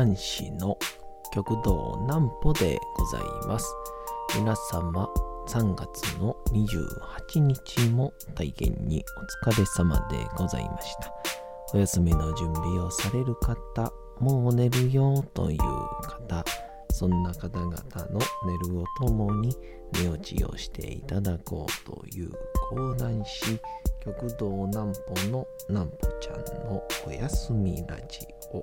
講談師の極道南歩でございます。皆様、3月の28日も大変にお疲れ様でございました。お休みの準備をされる方、もう寝るよという方、そんな方々の寝るをともに寝落ちをしていただこうという講談師、極道南歩の南歩ちゃんのおやすみラジオ。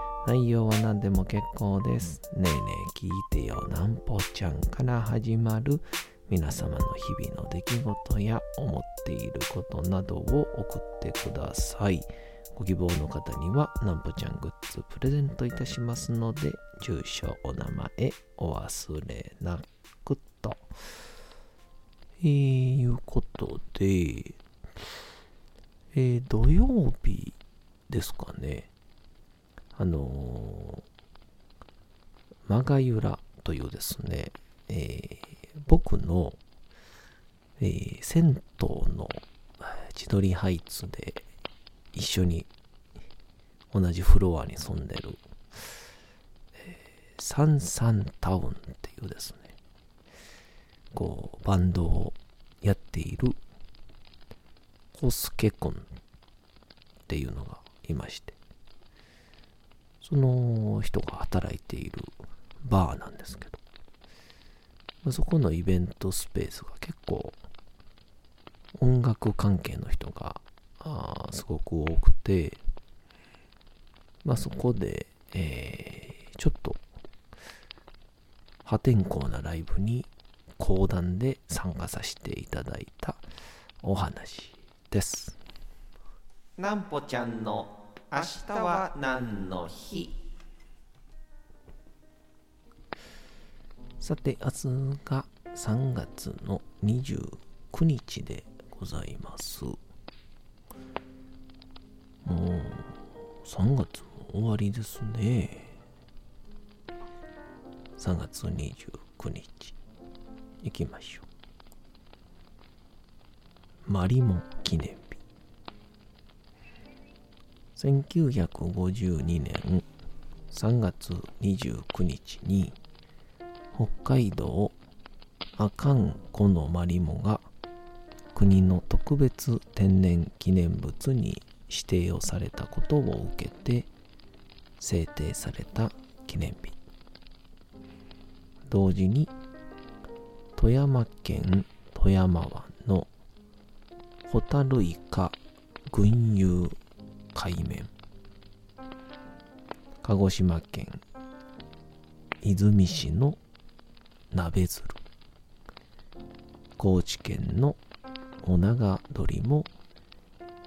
内容は何でも結構です。ねえねえ聞いてよなんぽちゃんから始まる皆様の日々の出来事や思っていることなどを送ってください。ご希望の方にはなんぽちゃんグッズプレゼントいたしますので、住所、お名前お忘れなくと。えー、いうことで、えー、土曜日ですかね。あのー、マガユラというですね、えー、僕の、えー、銭湯の千鳥ハイツで一緒に同じフロアに住んでる、えー、サンサンタウンっていうですね、こう、バンドをやっているコスケ君っていうのがいまして、その人が働いているバーなんですけど、そこのイベントスペースが結構音楽関係の人があすごく多くて、まあ、そこで、えー、ちょっと破天荒なライブに講談で参加させていただいたお話です。なんぽちゃんの明日は何の日？さて明日が3月の29日でございます。もう3月も終わりですね。3月29日。行きましょう。マリモ記念。1952年3月29日に北海道阿寒湖のマリモが国の特別天然記念物に指定をされたことを受けて制定された記念日。同時に富山県富山湾のホタルイカ群遊海面。鹿児島県出水市の鍋鶴。高知県の尾長鳥も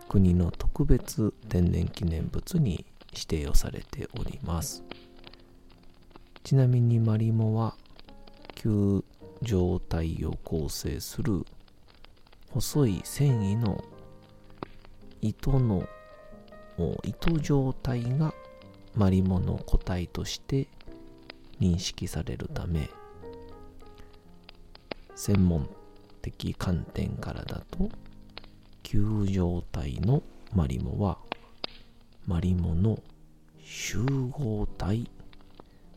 国の特別天然記念物に指定をされております。ちなみにマリモは球状体を構成する細い繊維の糸の糸状態がマリモの個体として認識されるため専門的観点からだと球状体のマリモはマリモの集合体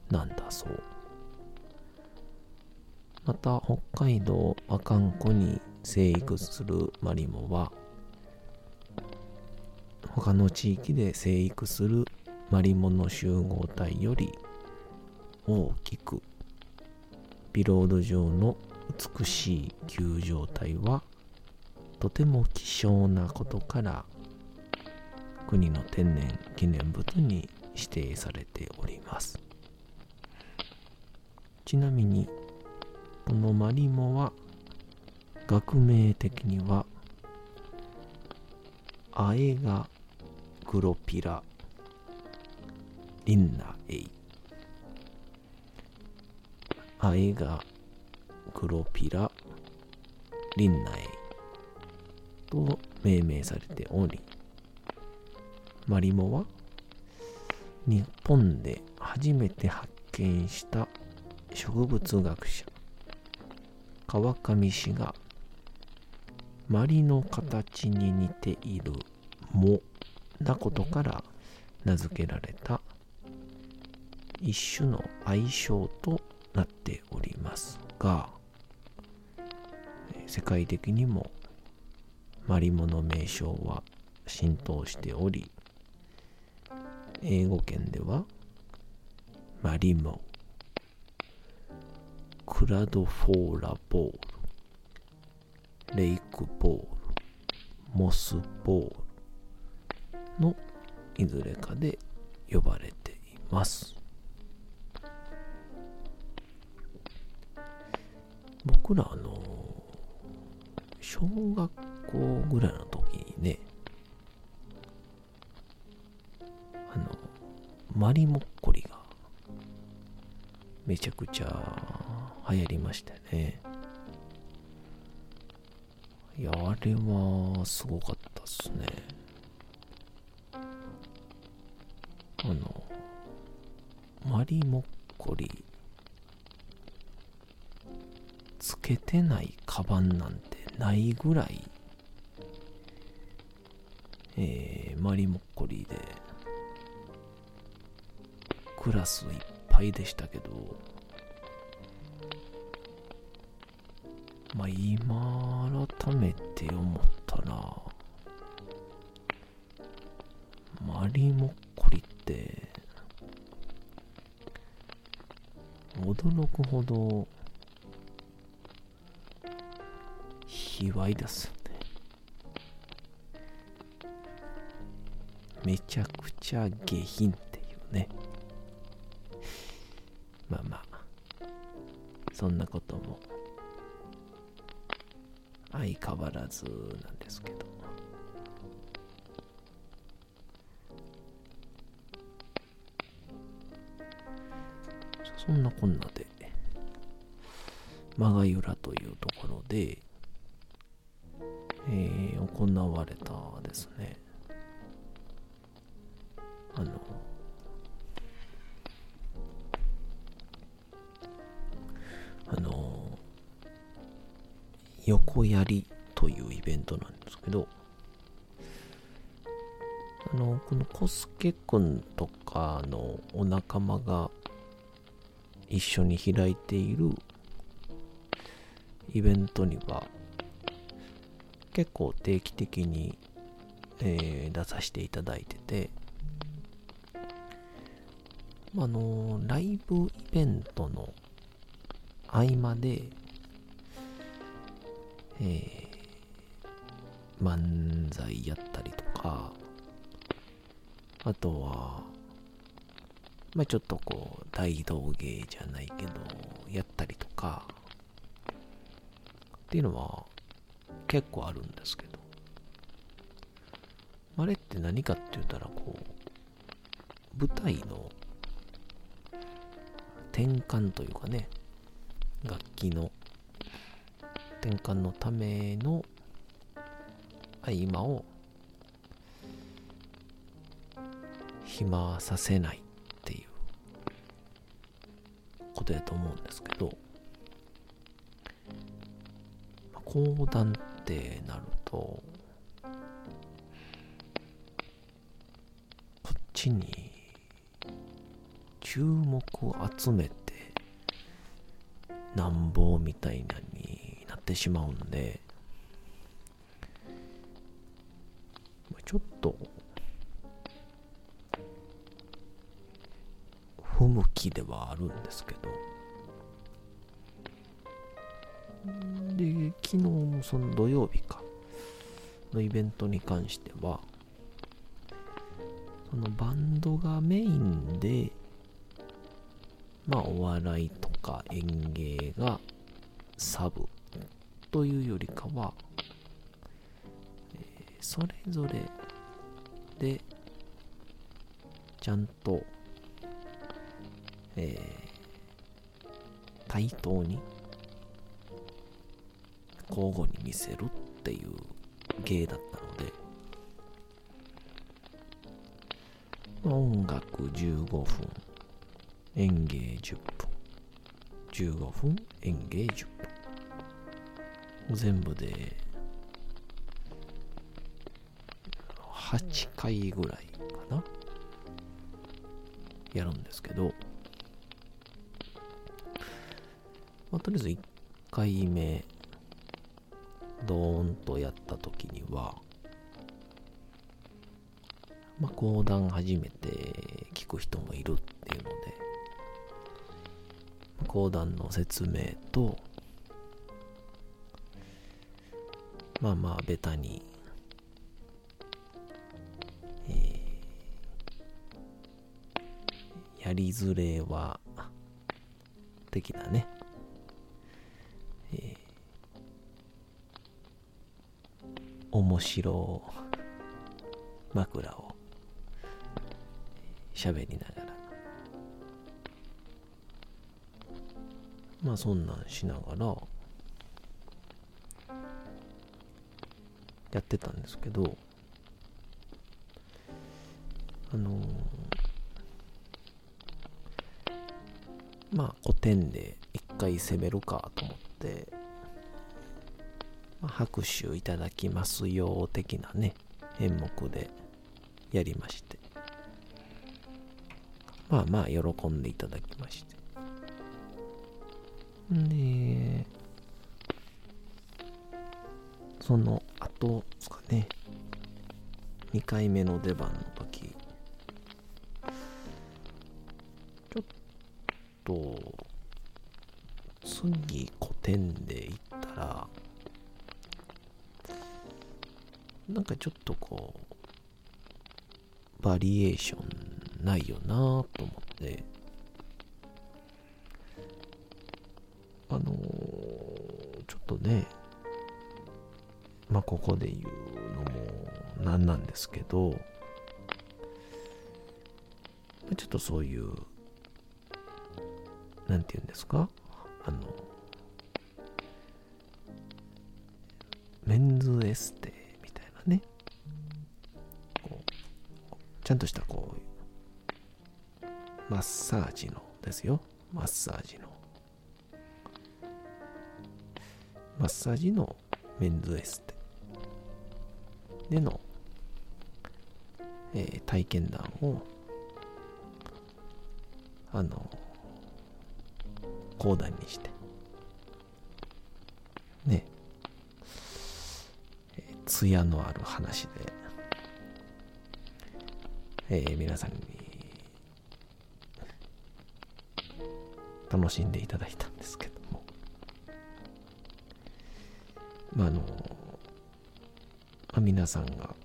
なんだそう。また北海道阿寒湖に生育するマリモは他の地域で生育するマリモの集合体より大きくビロード状の美しい球状体はとても希少なことから国の天然記念物に指定されております。ちなみにこのマリモは学名的にはアエガグロピラ。リンナエイ。アエガグロピラ。リンナエイ。と命名されており。マリモは日本で初めて発見した植物学者。川上氏がマリの形に似ている藻なことから名付けられた一種の愛称となっておりますが世界的にもマリモの名称は浸透しており英語圏ではマリモクラドフォーラボーレイクボールモスボールのいずれかで呼ばれています。僕らあの小学校ぐらいの時にねあのマリモッコリがめちゃくちゃ流行りましたね。いやあれはすごかったっすね。あのマリモッコリつけてないカバンなんてないぐらい、えー、マリモッコリでクラスいっぱいでしたけどまあ今改めて思ったらマリモッコリって驚くほど卑猥ですね。めちゃくちゃ下品っていうね。まあまあ、そんなことも相変わらずなんですけど。そんなこんなで、マガユラというところで、えー、行われたですね横槍というイベントなんですけどあのこのコスケくんとかのお仲間が一緒に開いているイベントには結構定期的に、えー、出させていただいてて、あのライブイベントの合間で、えー、漫才やったりとか、あとは、まあちょっとこう、大道芸じゃないけど、やったりとか、っていうのは、結構あるんですけど、あれって何かって言ったら、こう、舞台の転換というかね、楽器の転換のための合間を暇させないっていうことやと思うんですけど講談ってなるとこっちに注目を集めてなんぼみたいなになってしまうんでちょっと不向きではあるんですけどで、昨日、その土曜日か、のイベントに関しては、そのバンドがメインで、まあ、お笑いとか演芸がサブというよりかは、え、それぞれで、ちゃんと、えー、対等に交互に見せるっていう芸だったので音楽15分演芸10分。15分演芸10分。全部で8回ぐらいかな？やるんですけど、まあ、とりあえず1回目ドーンとやった時にはまあ講談初めて聞く人もいるっていうので講談の説明とまあまあベタに。やりづれは、的なね、えー、面白枕を喋りながら、まあそんなんしながら、やってたんですけど、あのまあ古典で一回攻めるかと思って、まあ、拍手いただきますよ的なね演目でやりまして。まあまあ喜んでいただきまして。でその後ですかね。2回目の出番の時。ちょっと、次古典で行ったら、なんかちょっとこう、バリエーションないよなと思って、あのー、ちょっとね、まあここで言うのもなんなんですけど、ちょっとそういうなんて言うんですか？あの、メンズエステみたいなね。ちゃんとしたこう、マッサージのですよ。マッサージの。マッサージのメンズエステでの、えー、体験談をあの講談にして。ね。えー、艶のある話で、えー、皆さんに楽しんでいただいたんですけども。まああの、皆さんが。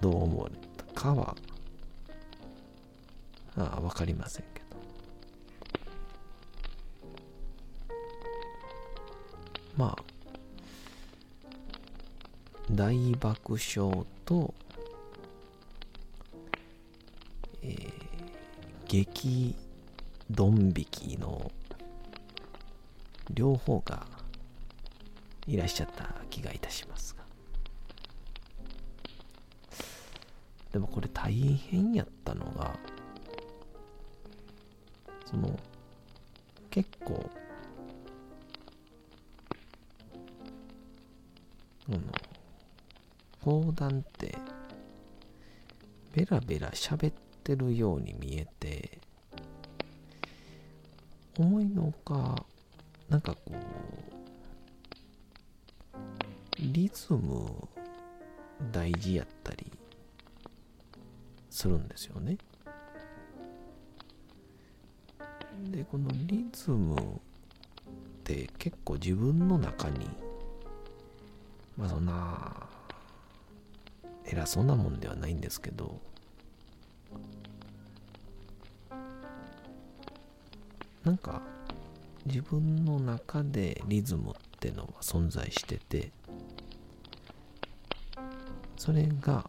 どう思われたかは。あ分かりませんけど。まあ、大爆笑と、えー、激ドン引きの両方がいらっしゃった気がいたしますが。でもこれ大変やったのが、その、結構、あの、講談って、ベラベラ喋ってるように見えて、思いのか、なんかこう、リズム大事やったりするんですよね。で、このリズムって結構自分の中にまあそんな偉そうなもんではないんですけどなんか自分の中でリズムってのは存在しててそれが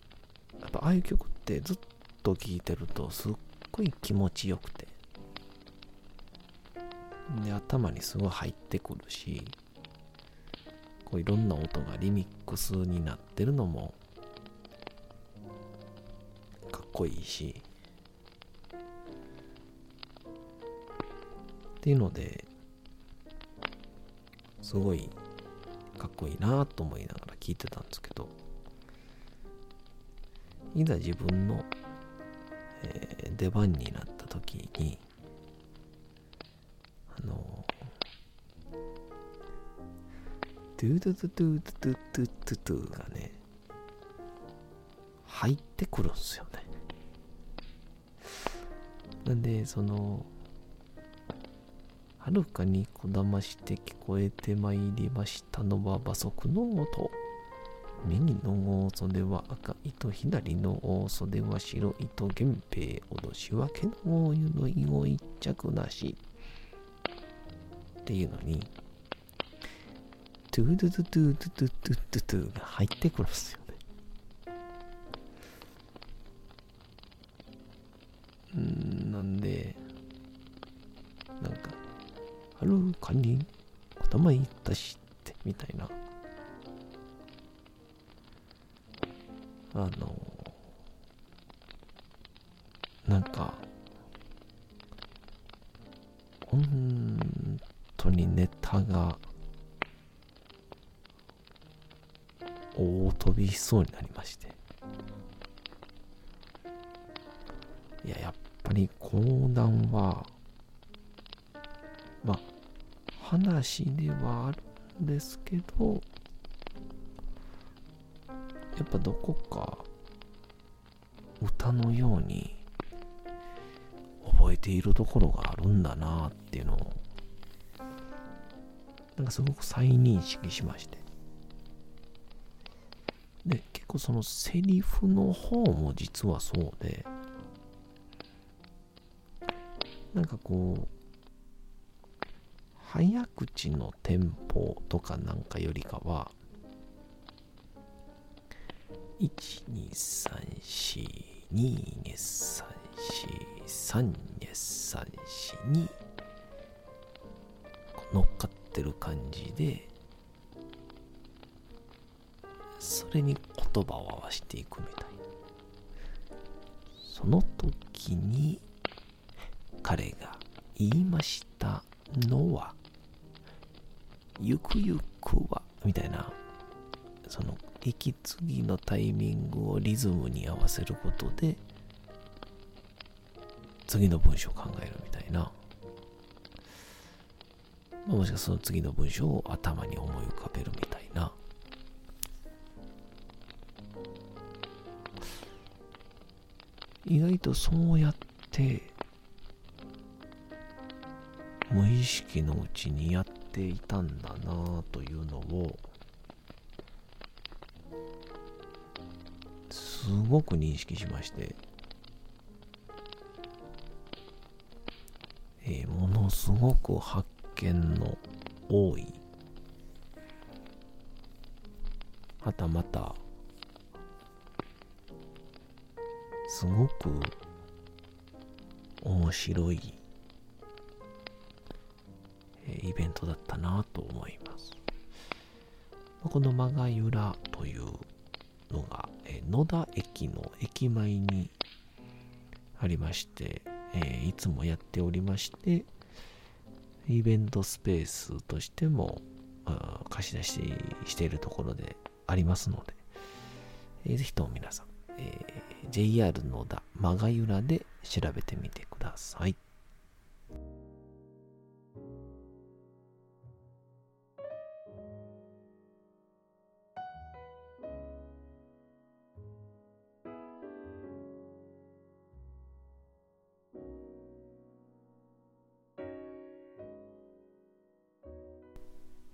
やっぱああいう曲ってずっと聴いてるとすっごい気持ちよくて、で、頭にすごい入ってくるし、こういろんな音がリミックスになってるのもかっこいいし、っていうので、すごいかっこいいなと思いながら聞いてたんですけど、いざ自分の、えー、出番になった時に、あのトゥートゥトゥトゥトゥトゥトゥトゥがね、入ってくるんですよね。なんで、その、はるかにこだまして聞こえてまいりましたのは馬足の音。右の大袖は赤糸、左の大袖は白糸、源平、脅しはけの湯の衣を一着なし。っていうのに、トゥードゥトゥトゥトゥトゥトゥトゥが入ってくるんですよね。うんなんで、なんか、はるかにまいたしってみたいな。あの、なんか、本当にネタが大飛びしそうになりまして。いや、やっぱり講談は、まあ、話ではあるんですけど、やっぱどこか歌のように覚えているところがあるんだなっていうのをなんかすごく再認識しまして。で結構そのセリフの方も実はそうでなんかこう早口のテンポとかなんかよりかは12342234343に乗っかってる感じでそれに言葉を合わせていくみたいその時に彼が言いましたのはゆくゆくはみたいな。その息継ぎのタイミングをリズムに合わせることで次の文章を考えるみたいな、まあ、もしくはその次の文章を頭に思い浮かべるみたいな。意外とそうやって無意識のうちにやっていたんだなというのをすごく認識しまして、えー、ものすごく発見の多いはたまたすごく面白い、え、イベントだったなと思います。このマガユラというのが、え野田駅の駅前にありまして、え、いつもやっておりまして、イベントスペースとしても貸し出ししているところでありますので、えー、ぜひとも皆さん、えー、JR 野田マガユラで調べてみてください。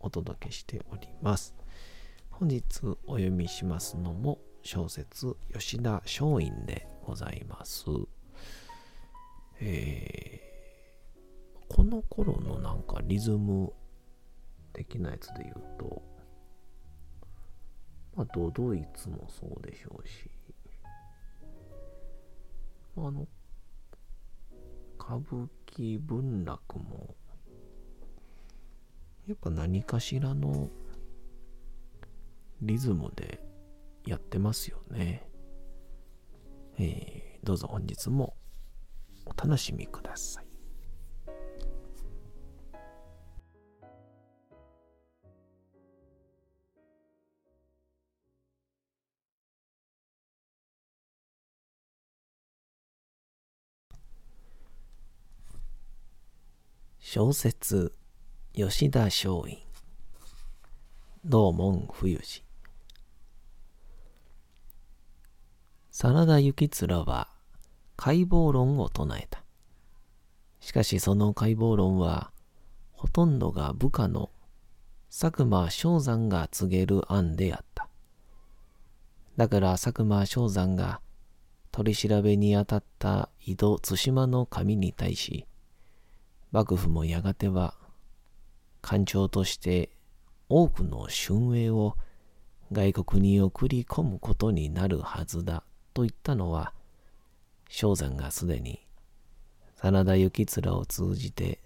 お届けしております。本日お読みしますのも小説吉田松陰でございます。えー、この頃のなんかリズム的なやつで言うと、まあ、ドドイツもそうでしょうし、あの、歌舞伎文楽もやっぱ何かしらのリズムでやってますよね。えー、どうぞ本日もお楽しみください。小説吉田松陰道門冬治真田幸貫は解剖論を唱えた。しかしその解剖論はほとんどが部下の佐久間昌山が告げる案であった。だから佐久間昌山が取り調べにあたった井戸対馬の神に対し、幕府もやがては官庁として多くの春英を外国に送り込むことになるはずだと言ったのは、正山がすでに真田幸面を通じて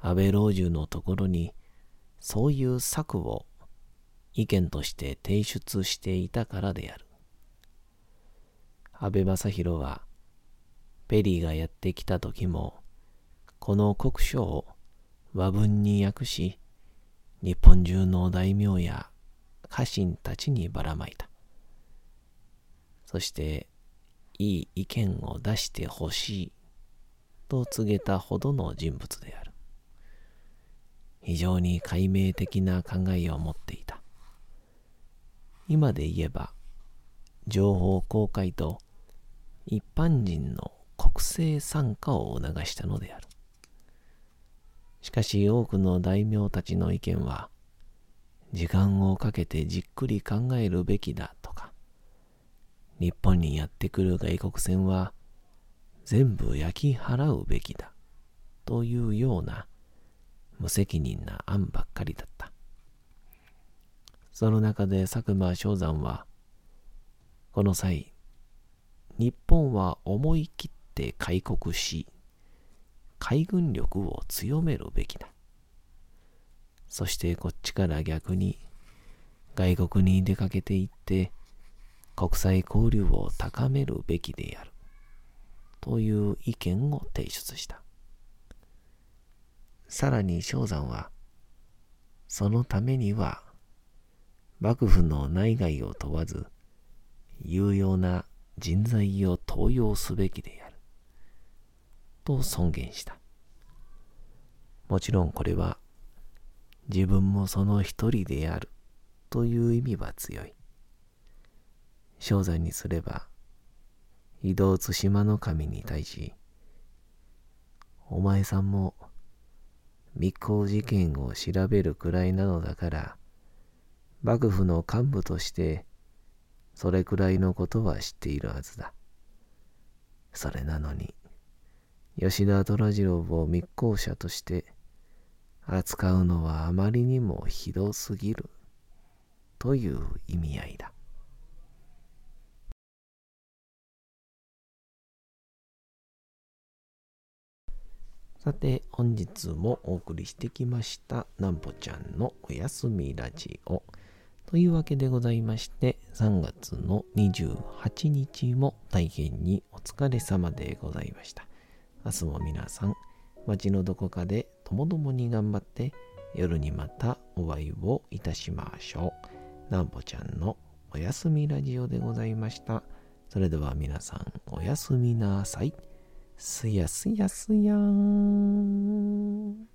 安倍老中のところにそういう策を意見として提出していたからである。安倍正弘はペリーがやってきた時もこの国書を和文に訳し、日本中の大名や家臣たちにばらまいた。そして、いい意見を出してほしいと告げたほどの人物である。非常に解明的な考えを持っていた。今で言えば、情報公開と一般人の国政参加を促したのである。しかし多くの大名たちの意見は、時間をかけてじっくり考えるべきだとか、日本にやってくる外国船は全部焼き払うべきだというような無責任な案ばっかりだった。その中で佐久間昌山は、この際、日本は思い切って開国し、海軍力を強めるべきだ。そしてこっちから逆に外国に出かけていって国際交流を高めるべきである。という意見を提出した。さらに正山は、そのためには、幕府の内外を問わず、有用な人材を登用すべきである。と尊厳した。もちろんこれは自分もその一人であるという意味は強い。正山にすれば、移動津島の神に対し、お前さんも密航事件を調べるくらいなのだから、幕府の幹部としてそれくらいのことは知っているはずだ。それなのに、吉田虎次郎を密航者として扱うのはあまりにもひどすぎるという意味合いだ。さて、本日もお送りしてきました、なんぽちゃんのおやすみラジオ。というわけでございまして、3月の28日も大変にお疲れ様でございました。明日も皆さん、街のどこかでともどもに頑張って夜にまたお会いをいたしましょう。なんぽちゃんのおやすみラジオでございました。それでは皆さんおやすみなさい。すやすやすやーん。